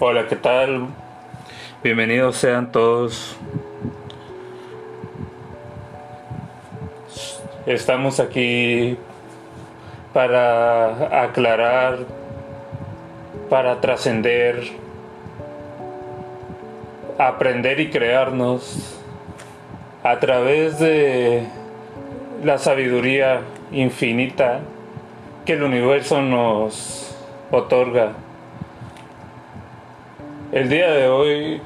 Hola, ¿qué tal? Bienvenidos sean todos. Estamos aquí para aclarar, para trascender, aprender y crearnos a través de la sabiduría infinita que el universo nos otorga. El día de hoy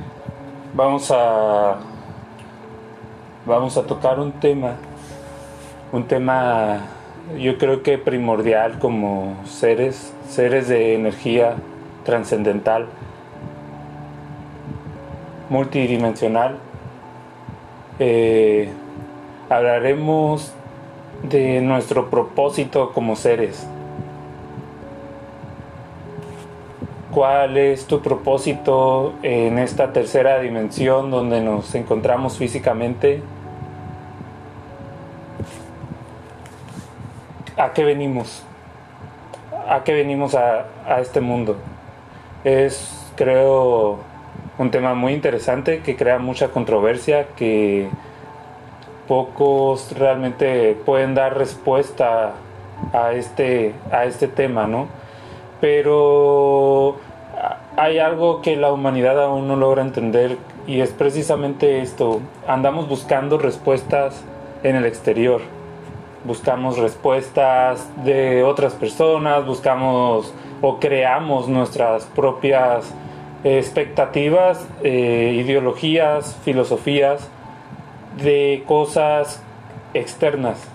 vamos a vamos a tocar un tema un tema yo creo que primordial como seres seres de energía trascendental multidimensional eh, hablaremos de nuestro propósito como seres. ¿Cuál es tu propósito en esta tercera dimensión donde nos encontramos físicamente? ¿A qué venimos? ¿A qué venimos a, a este mundo? Es, creo, un tema muy interesante que crea mucha controversia, que pocos realmente pueden dar respuesta a este, a este tema, ¿no? Pero hay algo que la humanidad aún no logra entender y es precisamente esto. Andamos buscando respuestas en el exterior. Buscamos respuestas de otras personas, buscamos o creamos nuestras propias expectativas, eh, ideologías, filosofías de cosas externas.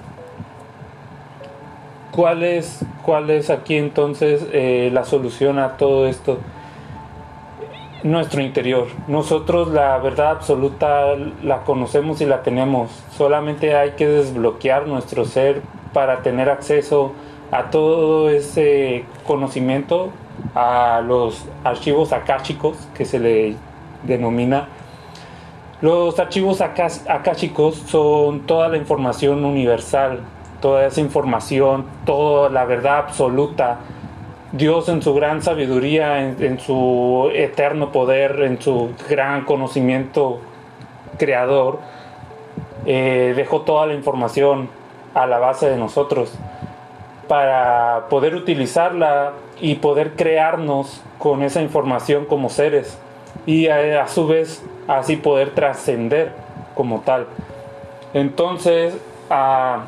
¿Cuál es, cuál es aquí entonces eh, la solución a todo esto? Nuestro interior. Nosotros la verdad absoluta la conocemos y la tenemos. Solamente hay que desbloquear nuestro ser para tener acceso a todo ese conocimiento, a los archivos akáshicos que se le denomina los archivos akáshicos son toda la información universal, toda esa información, toda la verdad absoluta. Dios en su gran sabiduría, en, su eterno poder, en su gran conocimiento creador, eh, dejó toda la información a la base de nosotros para poder utilizarla y poder crearnos con esa información como seres y a su vez así poder trascender como tal. Entonces, ah,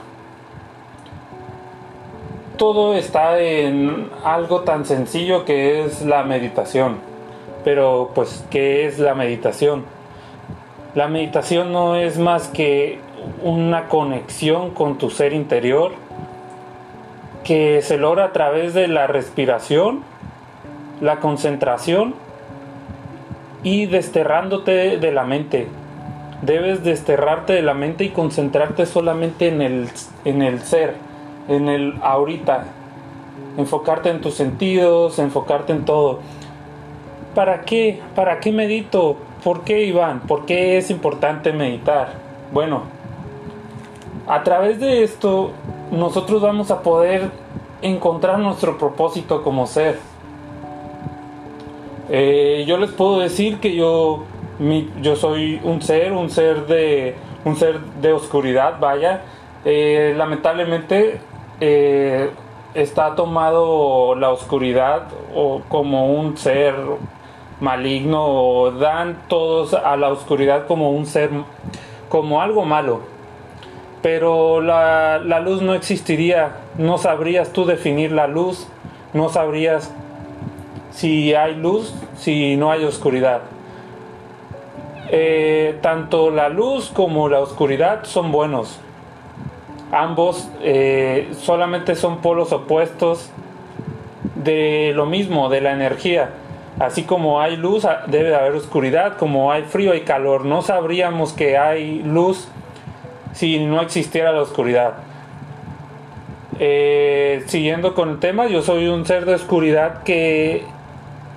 todo está en algo tan sencillo que es la meditación. Pero pues, ¿qué es la meditación? La meditación no es más que una conexión con tu ser interior que se logra a través de la respiración, la concentración y desterrándote de la mente. Debes desterrarte de la mente y concentrarte solamente en el, en el ser, en el ahorita. Enfocarte en tus sentidos, enfocarte en todo. ¿Para qué? ¿Para qué medito? ¿Por qué, Iván? ¿Por qué es importante meditar? Bueno, a través de esto nosotros vamos a poder encontrar nuestro propósito como ser eh, yo les puedo decir que yo, yo soy un ser, un ser de, un ser de oscuridad, vaya. Eh, lamentablemente eh, está tomado la oscuridad o como un ser maligno o dan todos a la oscuridad como un ser, como algo malo. Pero la, la luz no existiría, no sabrías tú definir la luz, no sabrías si hay luz, si no hay oscuridad. Eh, tanto la luz como la oscuridad son buenos. Ambos eh, solamente son polos opuestos de lo mismo, de la energía. Así como hay luz, ah, debe haber oscuridad, como hay frío y calor. No sabríamos que hay luz si no existiera la oscuridad. Eh, siguiendo con el tema, yo soy un ser de oscuridad que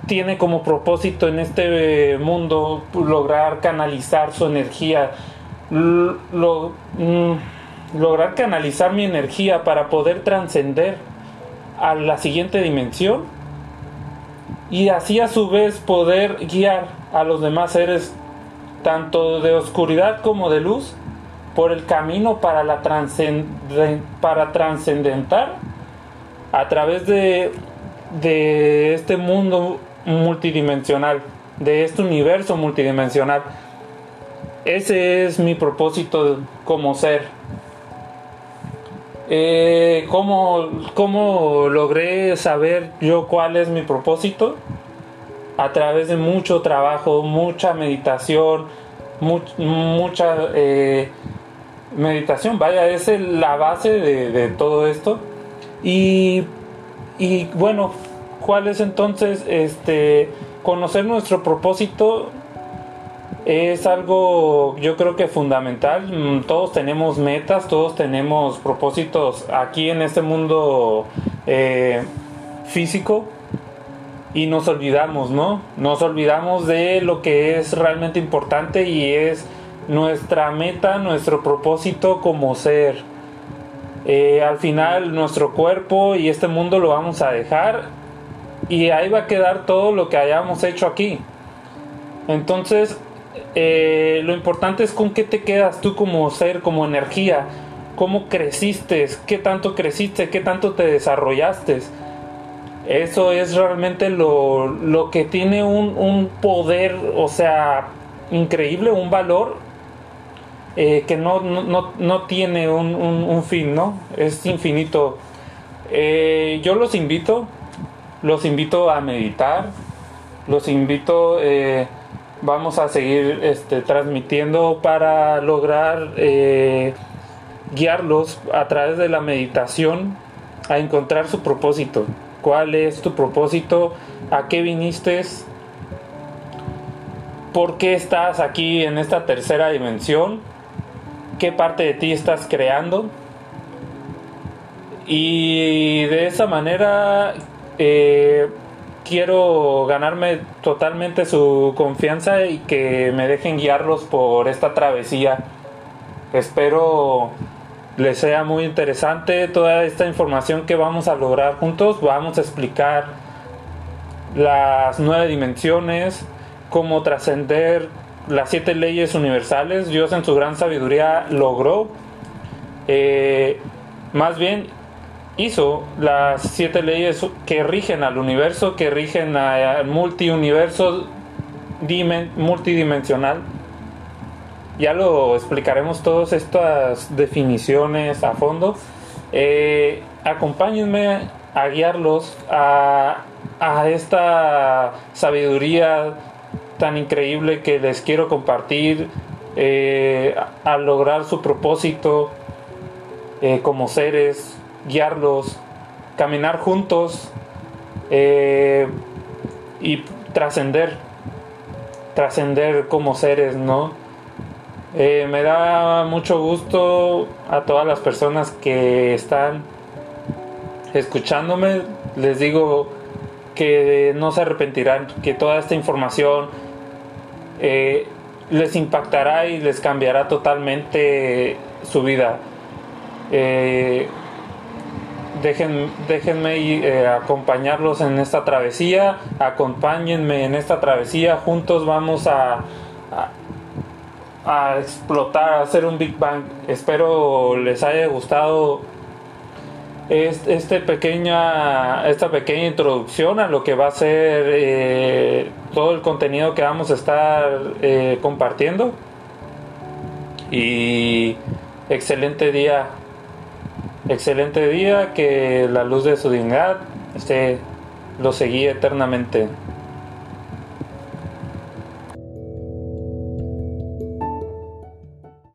tiene como propósito en este mundo lograr canalizar su energía, mm, lograr canalizar mi energía para poder trascender a la siguiente dimensión y así a su vez poder guiar a los demás seres tanto de oscuridad como de luz por el camino para la para trascendentar a través de, de este mundo multidimensional, de este universo multidimensional. Ese es mi propósito como ser. Eh, ¿cómo, ¿Cómo logré saber yo cuál es mi propósito? A través de mucho trabajo, mucha meditación, mucha eh, meditación, vaya, es la base de, todo esto. Y, y, bueno, ¿cuál es entonces este conocer nuestro propósito? Es algo yo creo que fundamental. Mm, todos tenemos metas, todos tenemos propósitos aquí en este mundo eh, físico y nos olvidamos, ¿no? Nos olvidamos de lo que es realmente importante y es nuestra meta, nuestro propósito como ser. Eh, al final nuestro cuerpo y este mundo lo vamos a dejar y ahí va a quedar todo lo que hayamos hecho aquí. Entonces, eh, lo importante es con qué te quedas tú como ser, como energía, cómo creciste, qué tanto creciste, qué tanto te desarrollaste. Eso es realmente lo, lo que tiene un, un, poder, o sea, increíble, un valor eh, que no, no, no, tiene un, fin, ¿no? Es infinito. Eh, yo los invito, los invito a meditar, los invito, eh, vamos a seguir este, transmitiendo para lograr guiarlos a través de la meditación a encontrar su propósito. ¿Cuál es tu propósito? ¿A qué viniste? ¿Por qué estás aquí en esta tercera dimensión? ¿Qué parte de ti estás creando? Y de esa manera eh, quiero ganarme totalmente su confianza y que me dejen guiarlos por esta travesía. Espero les sea muy interesante toda esta información que vamos a lograr juntos. Vamos a explicar las nueve dimensiones, cómo trascender las siete leyes universales. Dios en su gran sabiduría logró, eh, más bien hizo las siete leyes que rigen al universo, que rigen al multiuniverso multidimensional ya lo explicaremos todas estas definiciones a fondo. Eh, acompáñenme a guiarlos a, esta sabiduría tan increíble que les quiero compartir eh, a, lograr su propósito eh, como seres, guiarlos, caminar juntos y trascender, trascender como seres, ¿no? Eh, me da mucho gusto a todas las personas que están escuchándome. Les digo que no se arrepentirán, que toda esta información eh, les impactará y les cambiará totalmente su vida. Eh, déjenme acompañarlos en esta travesía, acompáñenme en esta travesía, juntos vamos a a explotar, a hacer un Big Bang. Espero les haya gustado este pequeña, esta pequeña introducción a lo que va a ser eh, todo el contenido que vamos a estar eh, compartiendo. Y excelente día, excelente día, que la luz de su dignidad esté, lo seguí eternamente.